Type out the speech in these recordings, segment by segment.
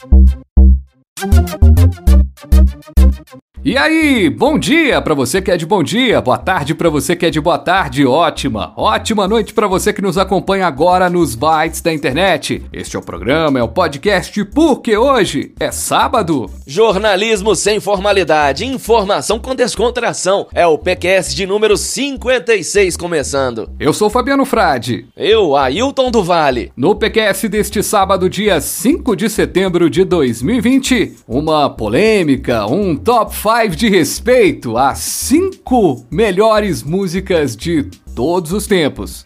Thank you. E aí, bom dia para você que é de bom dia, boa tarde para você que é de boa tarde, ótima, ótima noite para você que nos acompanha agora nos bytes da internet. Este é o programa, é o podcast Porque hoje é sábado. Jornalismo sem formalidade, informação com descontração. É o PQS de número 56 começando. Eu sou Fabiano Frade. Eu, Ailton do Vale. No PQS deste sábado, dia 5 de setembro de 2020, uma polêmica, um top 5 5 de respeito às 5 melhores músicas de todos os tempos.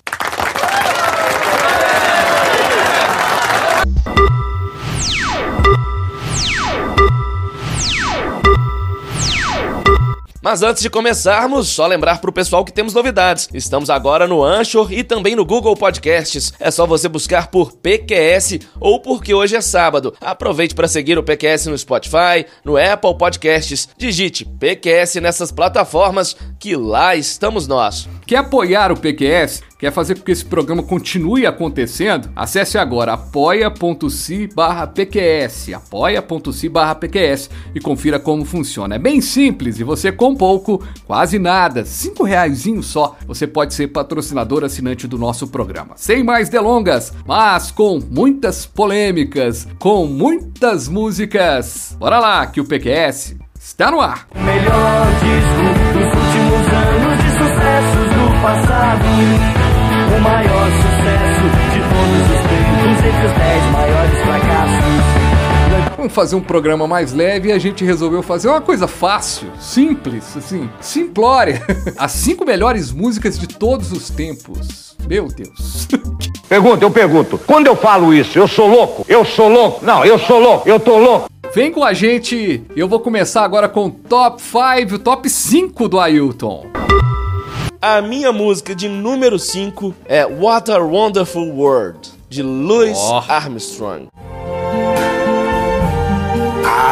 Mas antes de começarmos, só lembrar pro pessoal que temos novidades. Estamos agora no Anchor e também no Google Podcasts. É só você buscar por PQS ou porque hoje é sábado. Aproveite para seguir o PQS no Spotify, no Apple Podcasts. Digite PQS nessas plataformas que lá estamos nós. Quer apoiar o PQS? Quer fazer com que esse programa continue acontecendo? Acesse agora apoia.se PQS, apoia.se PQS e confira como funciona. É bem simples e você pouco, quase nada, cinco reais só, você pode ser patrocinador assinante do nosso programa. Sem mais delongas, mas com muitas polêmicas, com muitas músicas. Bora lá que o PQS está no ar. Melhor disco dos últimos anos de sucessos do passado o maior sucesso de todos os tempos entre os 10 maiores fracassos. Vamos fazer um programa mais leve e a gente resolveu fazer uma coisa fácil, simples, assim, simplória. As cinco melhores músicas de todos os tempos. Meu Deus. Pergunta, eu pergunto. Quando eu falo isso, eu sou louco? Eu sou louco? Não, eu sou louco. Eu tô louco. Vem com a gente. Eu vou começar agora com o top 5, o top 5 do Ailton. A minha música de número 5 é What a Wonderful World, de Louis oh. Armstrong.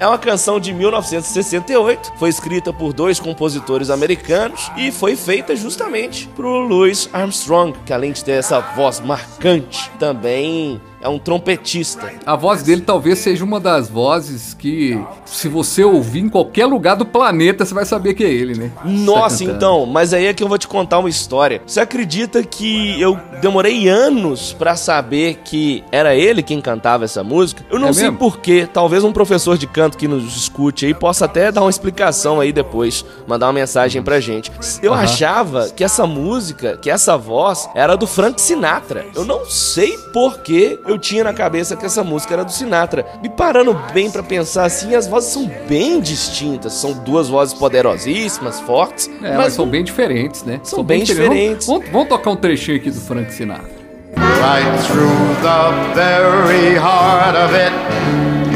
É uma canção de 1968, foi escrita por dois compositores americanos e foi feita justamente pro Louis Armstrong, que além de ter essa voz marcante, também é um trompetista. A voz dele talvez seja uma das vozes que, se você ouvir em qualquer lugar do planeta, você vai saber que é ele, né? Nossa, tá então, mas aí é que eu vou te contar uma história. Você acredita que eu demorei anos para saber que era ele quem cantava essa música? Eu não é sei porquê, talvez um professor de canto que nos escute aí possa até dar uma explicação aí depois, mandar uma mensagem pra gente. Eu uhum. achava que essa música, que essa voz era do Frank Sinatra. Eu não sei porquê eu tinha na cabeça que essa música era do Sinatra. Me parando bem para pensar assim, as vozes são bem distintas. São duas vozes poderosíssimas, fortes. É, mas, são bem diferentes, né? São, são bem, bem, diferentes. Vamos, vamos, vamos tocar um trechinho aqui do Frank Sinatra. Right through the very heart of it,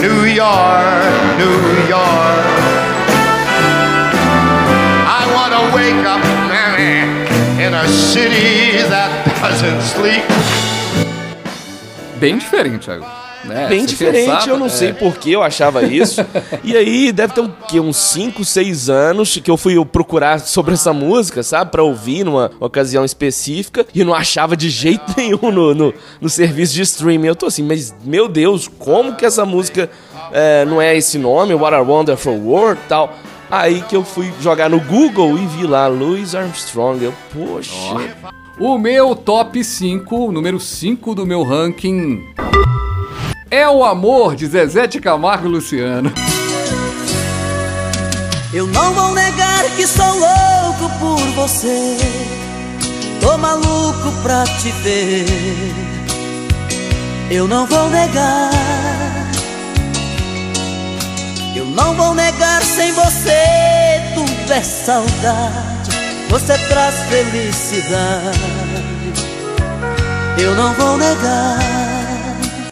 New York, New York. I wanna wake up, in a city that doesn't sleep bem diferente, Thiago. Né? Bem Você diferente, pensava, eu não é... sei por que eu achava isso. e aí, deve ter que, uns 5, 6 anos que eu fui procurar sobre essa música, sabe? Pra ouvir numa ocasião específica e não achava de jeito nenhum no, no, no serviço de streaming. Eu tô assim, mas meu Deus, como que essa música é, não é esse nome, What a Wonderful World tal? Aí que eu fui jogar no Google e vi lá Louis Armstrong. Eu, poxa. Oh. O meu top 5, número 5 do meu ranking, é o amor de Zezé de Camargo e Luciano. Eu não vou negar que sou louco por você. Tô maluco pra te ver. Eu não vou negar. Eu não vou negar sem você. Tudo é saudade você traz felicidade. Eu não vou negar.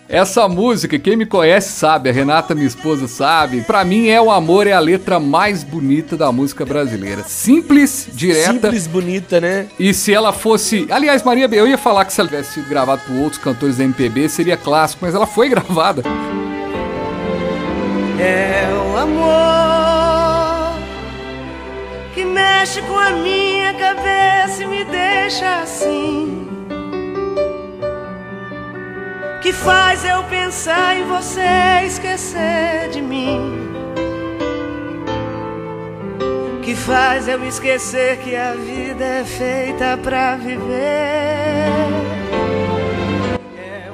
Essa música, quem me conhece sabe, a Renata, minha esposa, sabe. Pra mim, É o Amor é a letra mais bonita da música brasileira. Simples, direta. Simples, bonita, né? E se ela fosse. Aliás, Maria, eu ia falar que se ela tivesse sido gravada por outros cantores da MPB, seria clássico, mas ela foi gravada. É o amor que mexe com a minha cabeça e me deixa assim. Que faz eu pensar em você esquecer de mim. Que faz eu esquecer que a vida é feita pra viver.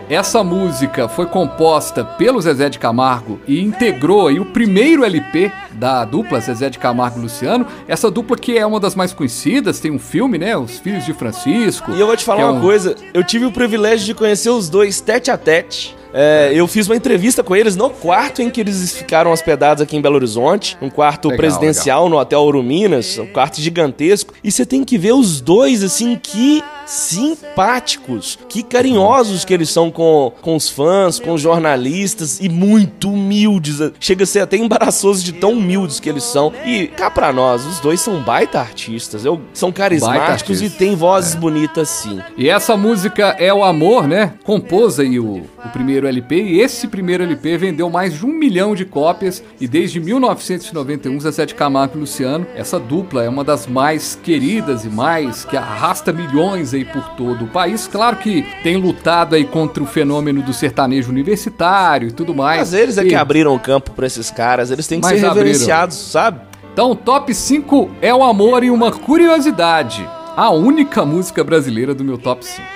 Essa música foi composta pelo Zezé de Camargo e integrou aí o primeiro LP da dupla Zezé de Camargo e Luciano. Essa dupla que é uma das mais conhecidas, tem um filme, né? Os Filhos de Francisco. E eu vou te falar é uma um- coisa, eu tive o privilégio de conhecer os dois tete a tete. É, eu fiz uma entrevista com eles no quarto em que eles ficaram hospedados aqui em Belo Horizonte, um quarto Legal, presidencial no Hotel Ouro Minas, um quarto gigantesco. E você tem que ver os dois, assim, que simpáticos, que carinhosos que eles são com, com os fãs, com os jornalistas e muito humildes. Chega a ser até embaraçoso de tão humildes que eles são. E cá pra nós, os dois são baita artistas, eu, são carismáticos e artistas, têm vozes bonitas sim. E essa música é o amor, né? Compôs aí o, o primeiro LP e esse primeiro LP vendeu mais de um milhão de cópias e desde 1991 Zezé de Camargo e Luciano, essa dupla é uma das mais queridas e mais que arrasta milhões aí por todo o país. Claro que tem lutado aí contra o fenômeno do sertanejo universitário e tudo mais. Mas eles é E- que abriram o campo pra esses caras, eles têm que Mas ser abriram. reverenciados, sabe? Então, top 5 é o amor e uma curiosidade. A única música brasileira do meu top 5.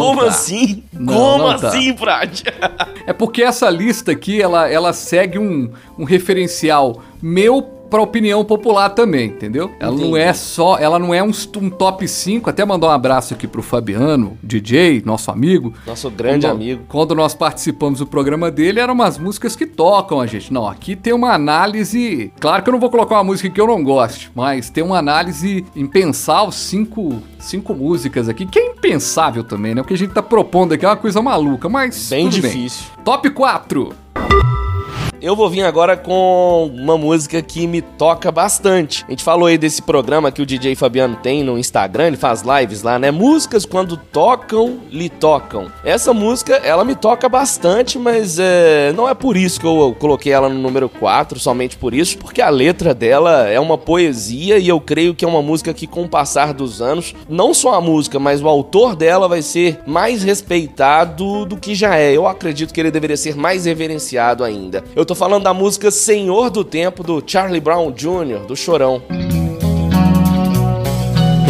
Como dá. assim? Não, Como não tá. assim, Prade? É porque essa lista aqui, ela, ela segue um, um referencial meu pra opinião popular também, entendeu? Ela não é só, ela não é um, um top 5, até mandar um abraço aqui pro Fabiano, DJ, nosso amigo. Nosso grande Quando- amigo. Quando nós participamos do programa dele, eram umas músicas que tocam a gente. Não, aqui tem uma análise. Claro que eu não vou colocar uma música que eu não goste, mas tem uma análise em pensar os cinco, cinco músicas aqui, que é impensável também, né? O que a gente tá propondo aqui é uma coisa maluca, mas. Bem difícil. Top 4. Eu vou vir agora com uma música que me toca bastante. A gente falou aí desse programa que o DJ Fabiano tem no Instagram, ele faz lives lá, né? Músicas quando tocam, lhe tocam. Essa música, ela me toca bastante, mas é, não é por isso que eu coloquei ela no número 4, somente por isso, porque a letra dela é uma poesia e eu creio que é uma música que com o passar dos anos, não só a música, mas o autor dela vai ser mais respeitado do que já é. Eu acredito que ele deveria ser mais reverenciado ainda. Eu tô falando da música Senhor do Tempo do Charlie Brown Jr., do Chorão.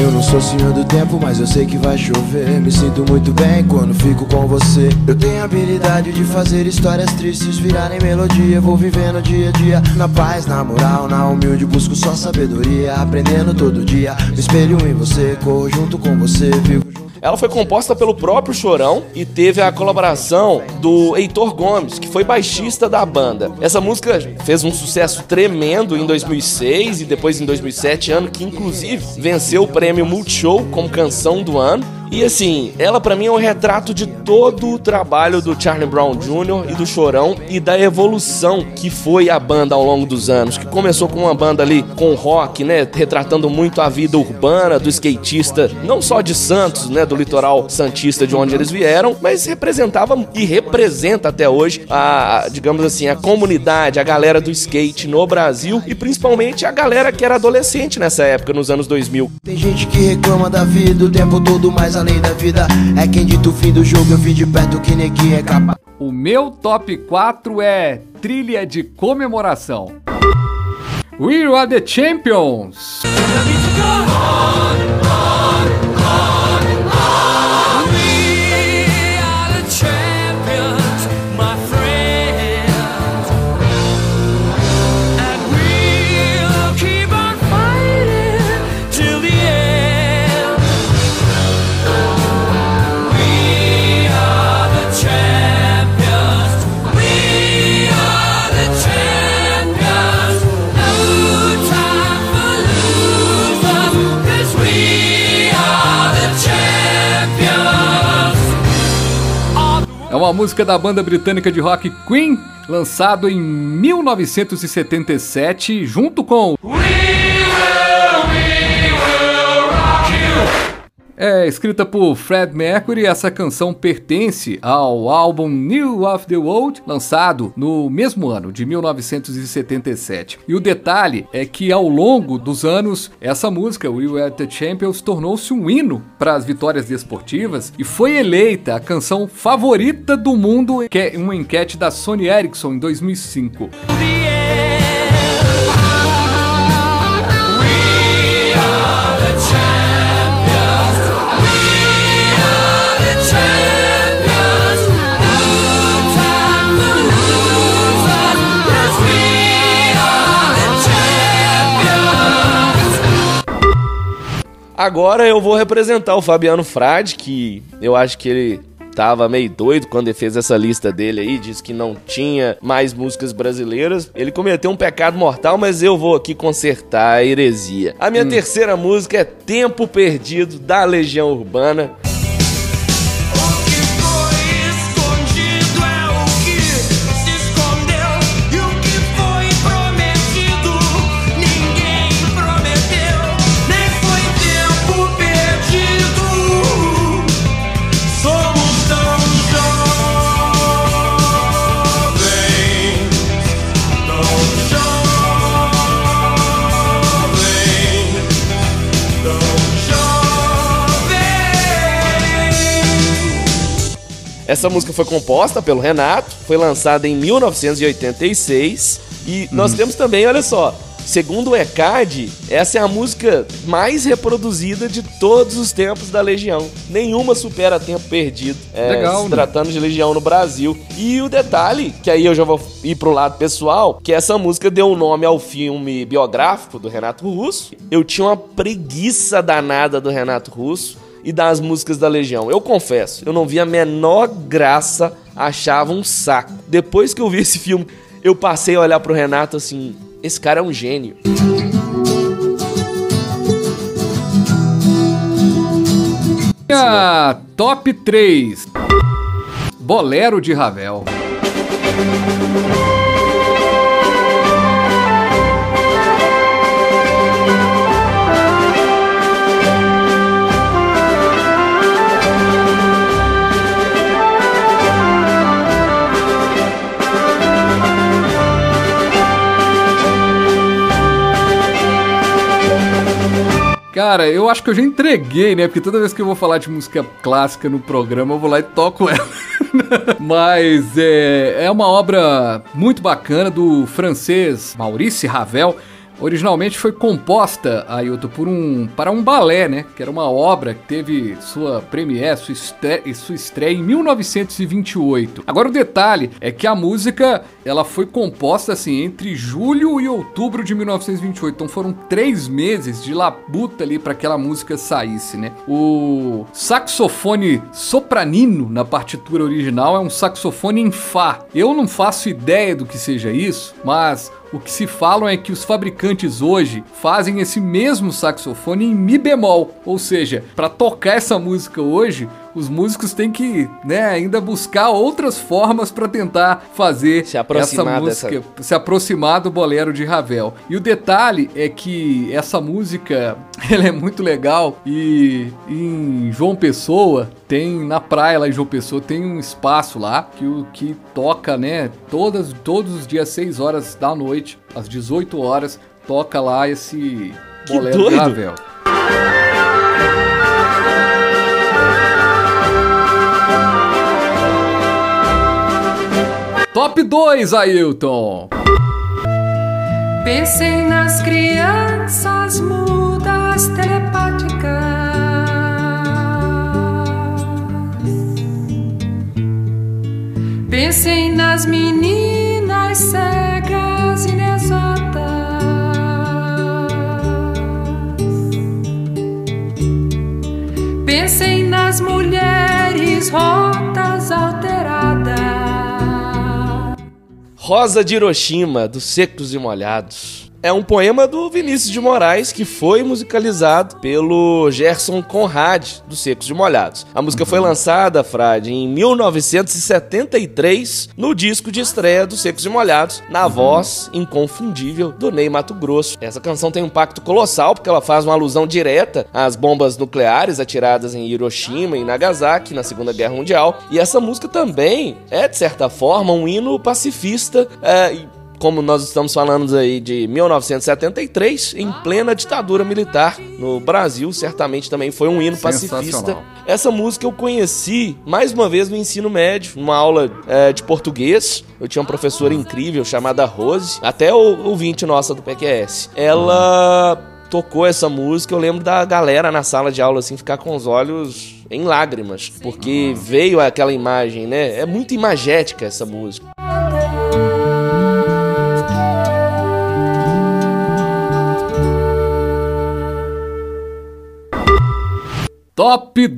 Eu não sou senhor do tempo, mas eu sei que vai chover. Me sinto muito bem quando fico com você. Eu tenho a habilidade de fazer histórias tristes virarem melodia. Vou vivendo dia a dia, na paz, na moral, na humilde. Busco só sabedoria, aprendendo todo dia. Me espelho em você, corro junto com você, vivo. Ela foi composta pelo próprio Chorão e teve a colaboração do Heitor Gomes, que foi baixista da banda. Essa música fez um sucesso tremendo em 2006 e depois em 2007, ano que inclusive venceu o prêmio Multishow como canção do ano. E assim, ela pra mim é um retrato de todo o trabalho do Charlie Brown Jr. e do Chorão e da evolução que foi a banda ao longo dos anos, que começou com uma banda ali com rock, né, retratando muito a vida urbana do skatista, não só de Santos, né, do litoral santista de onde eles vieram, mas representava e representa até hoje a, a, digamos assim, a comunidade, a galera do skate no Brasil e principalmente a galera que era adolescente nessa época, nos anos 2000. Tem gente que reclama da vida o tempo todo, mas além da vida é quem dita o fim do jogo. Eu vi de perto que neguinho é capaz. O meu top 4 é trilha de comemoração. We are the champions. Uma música da banda britânica de rock Queen, lançado em 1977, junto com. É escrita por Fred Mercury, essa canção pertence ao álbum New of the World, lançado no mesmo ano, de 1977. E o detalhe é que ao longo dos anos, essa música, We Were the Champions, tornou-se um hino para as vitórias desportivas e foi eleita a canção favorita do mundo, que é uma enquete da Sony Ericsson em 2005. Agora eu vou representar o Fabiano Frade, que eu acho que ele tava meio doido quando ele fez essa lista dele aí, disse que não tinha mais músicas brasileiras. Ele cometeu um pecado mortal, mas eu vou aqui consertar a heresia. A minha hum. terceira música é Tempo Perdido da Legião Urbana. Essa música foi composta pelo Renato, foi lançada em 1986 e uhum. nós temos também, olha só, segundo o ECAD, essa é a música mais reproduzida de todos os tempos da Legião. Nenhuma supera Tempo Perdido, é, Legal, se né? tratando de Legião no Brasil. E o detalhe, que aí eu já vou ir pro lado pessoal, que essa música deu o um nome ao filme biográfico do Renato Russo. Eu tinha uma preguiça danada do Renato Russo e das músicas da Legião. Eu confesso, eu não vi a menor graça, achava um saco. Depois que eu vi esse filme, eu passei a olhar pro Renato assim: esse cara é um gênio. A top 3 Bolero de Ravel. Cara, eu acho que eu já entreguei, né? Porque toda vez que eu vou falar de música clássica no programa, eu vou lá e toco ela. Mas é, é uma obra muito bacana do francês Maurice Ravel. Originalmente foi composta, Ailton, por um, para um balé, né? Que era uma obra que teve sua premiere, sua estreia, sua estreia em 1928. Agora o detalhe é que a música ela foi composta assim entre julho e outubro de 1928. Então foram três meses de labuta ali para aquela música saísse, né? O saxofone sopranino na partitura original é um saxofone em Fá. Eu não faço ideia do que seja isso, mas o que se falam é que os fabricantes hoje fazem esse mesmo saxofone em mi bemol, ou seja, para tocar essa música hoje, os músicos têm que, né, ainda buscar outras formas para tentar fazer essa música, dessa... se aproximar do bolero de Ravel. E o detalhe é que essa música, ela é muito legal e em João Pessoa tem na praia lá em João Pessoa tem um espaço lá que o que toca, né, todas todos os dias 6 horas da noite, às 18 horas, toca lá esse bolero de Ravel. Top 2, Ailton. Pensem nas crianças mudas telepáticas. Pensem nas meninas cegas inexatas. Pensem nas mulheres rotas Rosa de Hiroshima, dos Secos e Molhados. É um poema do Vinícius de Moraes que foi musicalizado pelo Gerson Conrad, dos Secos de Molhados. A música foi lançada, Frade, em 1973, no disco de estreia dos Secos de Molhados, na voz inconfundível do Ney Mato Grosso. Essa canção tem um impacto colossal porque ela faz uma alusão direta às bombas nucleares atiradas em Hiroshima e Nagasaki na Segunda Guerra Mundial. E essa música também é, de certa forma, um hino pacifista. É, como nós estamos falando aí de 1973, em plena ditadura militar no Brasil, certamente também foi um hino pacifista. Essa música eu conheci mais uma vez no ensino médio, numa aula é, de português. Eu tinha uma professora incrível chamada Rose, até o ouvinte nossa do PQS. Ela tocou essa música, eu lembro da galera na sala de aula assim ficar com os olhos em lágrimas, porque veio aquela imagem, né? É muito imagética essa música. Top 2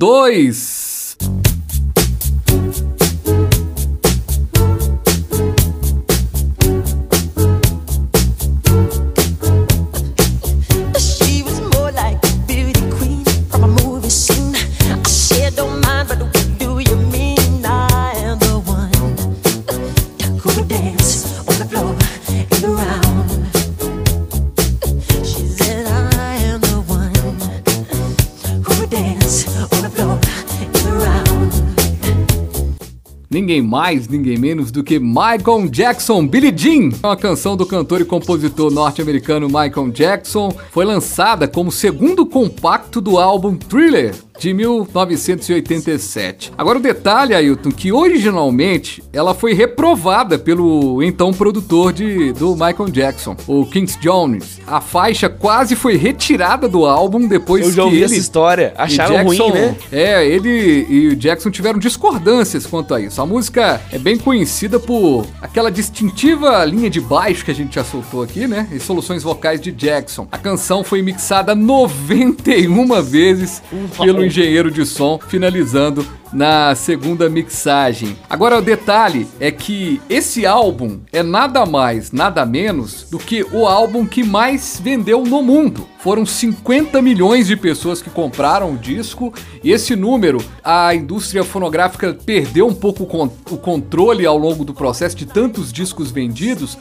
mais, ninguém menos do que Michael Jackson, Billie Jean, uma canção do cantor e compositor norte-americano Michael Jackson, foi lançada como segundo compacto do álbum Thriller, de 1987. Agora o detalhe, Ailton, que originalmente ela foi reprovada pelo então produtor de, do Michael Jackson, o Kings Jones. A faixa quase foi retirada do álbum depois Eu já ouvi que essa história. Acharam Jackson, ruim, né? É, ele e o Jackson tiveram discordâncias quanto a isso. A música é bem conhecida por aquela distintiva linha de baixo que a gente já soltou aqui, né? E soluções vocais de Jackson. A canção foi mixada 91 vezes pelo engenheiro de som, finalizando na segunda mixagem. Agora o detalhe é que esse álbum é nada mais, nada menos do que o álbum que mais vendeu no mundo. Foram 50 milhões de pessoas que compraram o disco e esse número a indústria fonográfica perdeu um pouco o controle ao longo do processo de tantos discos vendidos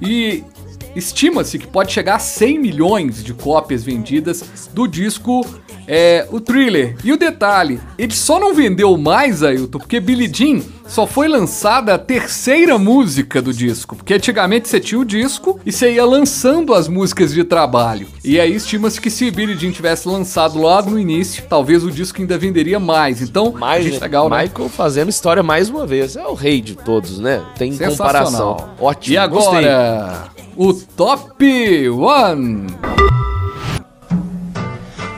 e estima-se que pode chegar a 100 milhões de cópias vendidas do disco é, o thriller. E o detalhe, ele só não vendeu mais, Ailton, porque Billie Jean só foi lançada a terceira música do disco. Porque antigamente você tinha o disco e você ia lançando as músicas de trabalho. E aí estima-se que se Billie Jean tivesse lançado logo no início, talvez o disco ainda venderia mais. Então, mais gente, legal, né? Michael fazendo história mais uma vez. É o rei de todos, né? Tem comparação. Ótimo. E agora, Gostei. o Top One.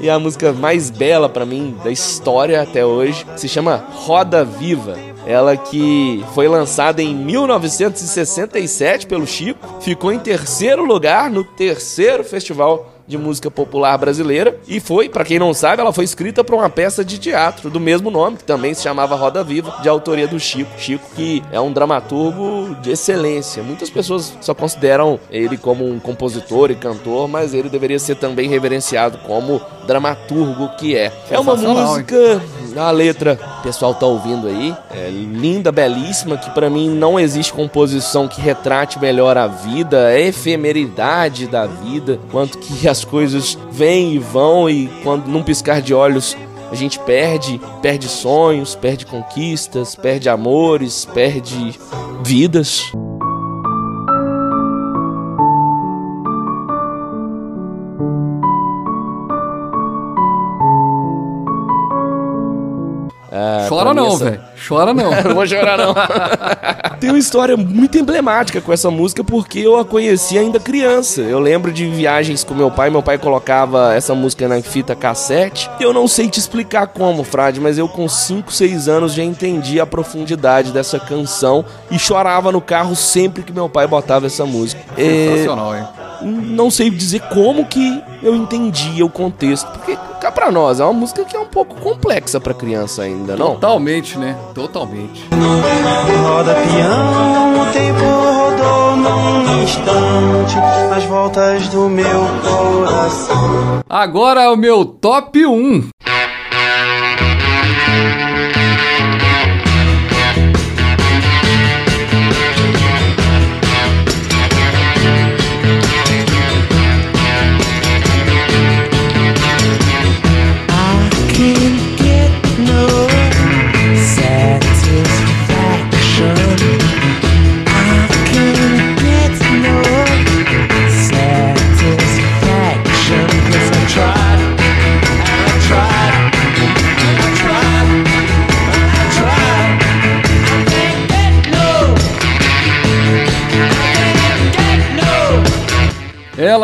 e a música mais bela para mim da história até hoje se chama Roda Viva. Ela que foi lançada em 1967 pelo Chico, ficou em terceiro lugar no terceiro festival de música popular brasileira e foi, para quem não sabe, ela foi escrita para uma peça de teatro do mesmo nome, que também se chamava Roda Viva, de autoria do Chico. Chico que é um dramaturgo de excelência. Muitas pessoas só consideram ele como um compositor e cantor, mas ele deveria ser também reverenciado como dramaturgo que é. É uma música, a letra, o pessoal tá ouvindo aí, é linda, belíssima, que para mim não existe composição que retrate melhor a vida, a efemeridade da vida, quanto que as coisas vêm e vão e quando num piscar de olhos a gente perde, perde sonhos, perde conquistas, perde amores, perde vidas. Ah, Chora não, essa- velho. Chora não. não vou chorar, não. Tem uma história muito emblemática com essa música porque eu a conheci ainda criança. Eu lembro de viagens com meu pai. Meu pai colocava essa música na fita cassete. Eu não sei te explicar como, Frade, mas eu com 5, 6 anos já entendi a profundidade dessa canção e chorava no carro sempre que meu pai botava essa música. É, Sensacional, hein? Não sei dizer como que eu entendia o contexto, porque cá pra nós é uma música que é um pouco complexa pra criança ainda, não? Totalmente, né? Totalmente. Roda peão, o tempo rodou num instante nas voltas do meu coração. Agora é o meu top 1.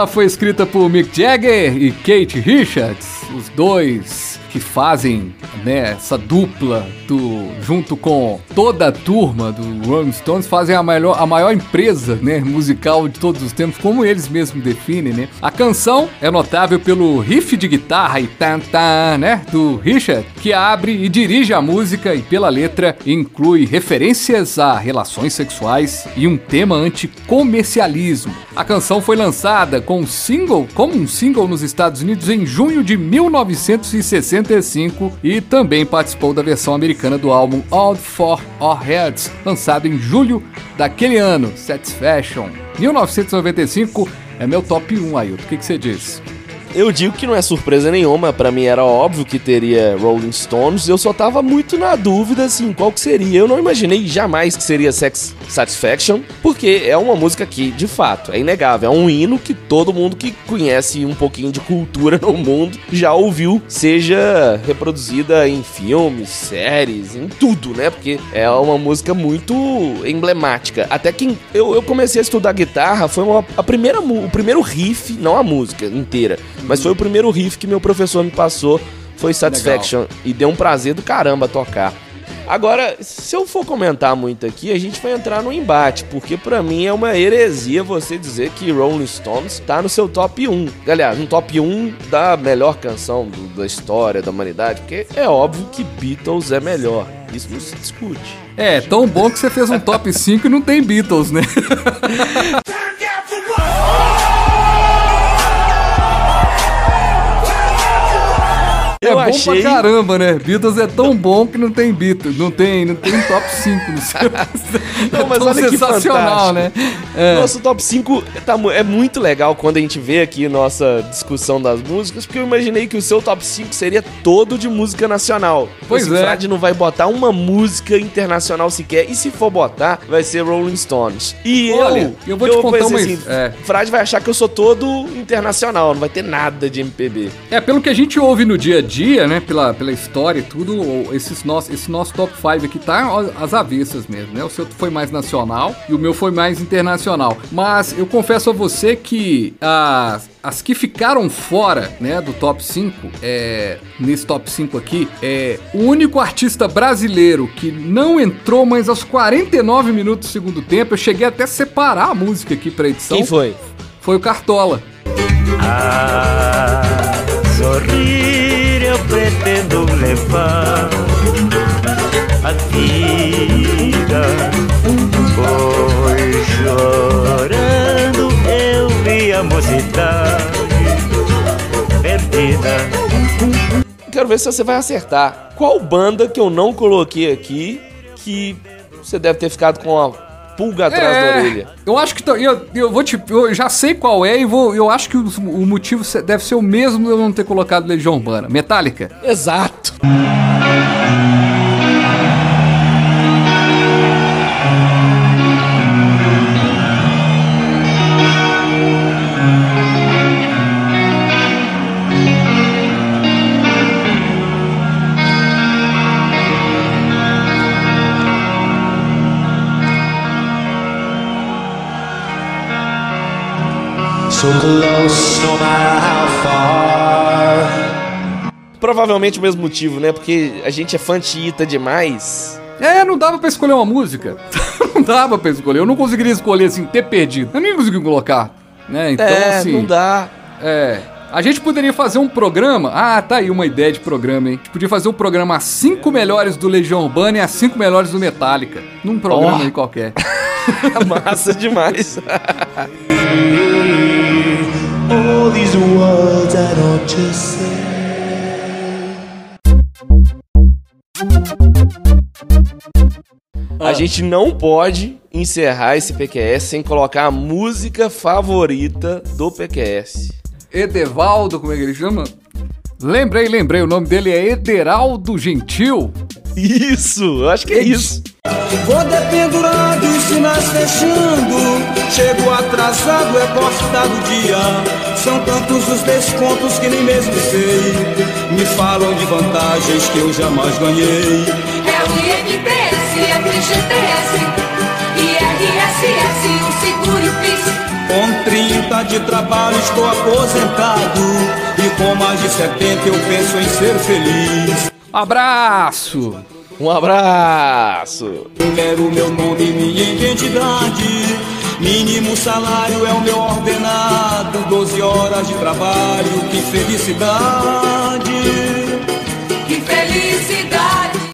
Ela foi escrita por Mick Jagger e Kate Richards, os dois que fazem né, essa dupla do, junto com toda a turma do Rolling Stones, fazem a maior, a maior empresa né, musical de todos os tempos, como eles mesmos definem. Né? A canção é notável pelo riff de guitarra e tan, tan, né, do Richard, que abre e dirige a música e pela letra inclui referências a relações sexuais e um tema anticomercialismo. A canção foi lançada com um single, como um single nos Estados Unidos em junho de 1965 e também participou da versão americana do álbum All for Our Heads, lançado em julho daquele ano, Satisfaction. 1995 é meu top 1, Ailton. O que, que você diz? Eu digo que não é surpresa nenhuma, pra mim era óbvio que teria Rolling Stones, eu só tava muito na dúvida assim, qual que seria. Eu não imaginei jamais que seria Sex Satisfaction, porque é uma música que, de fato, é inegável, é um hino que todo mundo que conhece um pouquinho de cultura no mundo já ouviu, seja reproduzida em filmes, séries, em tudo, né? Porque é uma música muito emblemática. Até que eu, eu comecei a estudar guitarra, foi uma, a primeira, o primeiro riff, não a música inteira, mas foi o primeiro riff que meu professor me passou, foi Satisfaction. E deu um prazer do caramba tocar. Agora, se eu for comentar muito aqui, a gente vai entrar no embate, porque pra mim é uma heresia você dizer que Rolling Stones tá no seu top 1. Aliás, no top 1 da melhor canção do- da história da humanidade, porque é óbvio que Beatles é melhor. Isso não se discute. É, tão bom que você fez um top 5 e não tem Beatles, né? É Eu bom achei- pra caramba, né? Beatles é tão bom que não tem Beatles, não tem, não tem top 5 no seu. Não, mas é tão olha sensacional, né? É. Nosso top 5 tá é muito legal quando a gente vê aqui nossa discussão das músicas, porque eu imaginei que o seu top 5 seria todo de música nacional. Pois Esse é. Frade não vai botar uma música internacional sequer, e se for botar, vai ser Rolling Stones. E Olha, eu, eu vou te contar pensei uma- assim, é. Frade vai achar que eu sou todo internacional, não vai ter nada de MPB. É, pelo que a gente ouve no dia a dia, né? Pela, pela história e tudo, esses nosso, esse nosso top 5 aqui tá às avessas mesmo, né? O seu foi mais nacional e o meu foi mais internacional. Mas eu confesso a você que as, as que ficaram fora, né, do top 5, é, nesse top 5 aqui, é o único artista brasileiro que não entrou, mas aos 49 minutos do segundo tempo, eu cheguei até a separar a música aqui pra edição. Quem foi? Foi o Cartola. A sorrir eu pretendo levar a vida, pois chorando eu vi a mocidade perdida. Quero ver se você vai acertar. Qual banda que eu não coloquei aqui que você deve ter ficado com a pulga atrás da orelha? Eu acho que tá- eu, eu vou te, eu já sei qual é e vou, eu acho que o, o motivo deve ser o mesmo de eu não ter colocado Legião Urbana. Metallica. Exato. No matter how far. Provavelmente o mesmo motivo, né? Porque a gente é fantita demais. É, não dava pra escolher uma música. não dava pra escolher. Eu não conseguiria escolher assim, ter perdido. Eu nem consegui colocar. Né? Então, é, assim. não dá. É. A gente poderia fazer um programa. Ah, tá aí uma ideia de programa, hein? A gente podia fazer um programa as 5 melhores do Legião Urbana e as 5 melhores do Metallica. Num programa Oh. aí qualquer. Massa demais. All these words I don't just say. A gente não pode encerrar esse PQS sem colocar a música favorita do PQS. Edevaldo, como é que ele chama? Lembrei, lembrei, o nome dele é Ederaldo Gentil. Isso, eu acho que é isso. Vou dependurando os sinais fechando. Chego atrasado, é cortado o dia. São tantos os descontos que nem mesmo sei. Me falam de vantagens que eu jamais ganhei. É o INPS, é o FGTS, IRSS, o seguro e o PIS. Com 30 de trabalho estou aposentado. E com mais de 70 eu penso em ser feliz. Abraço! Um abraço! Quero meu nome e minha identidade. Mínimo salário é o meu ordenado. 12 horas de trabalho, que felicidade. Que felicidade!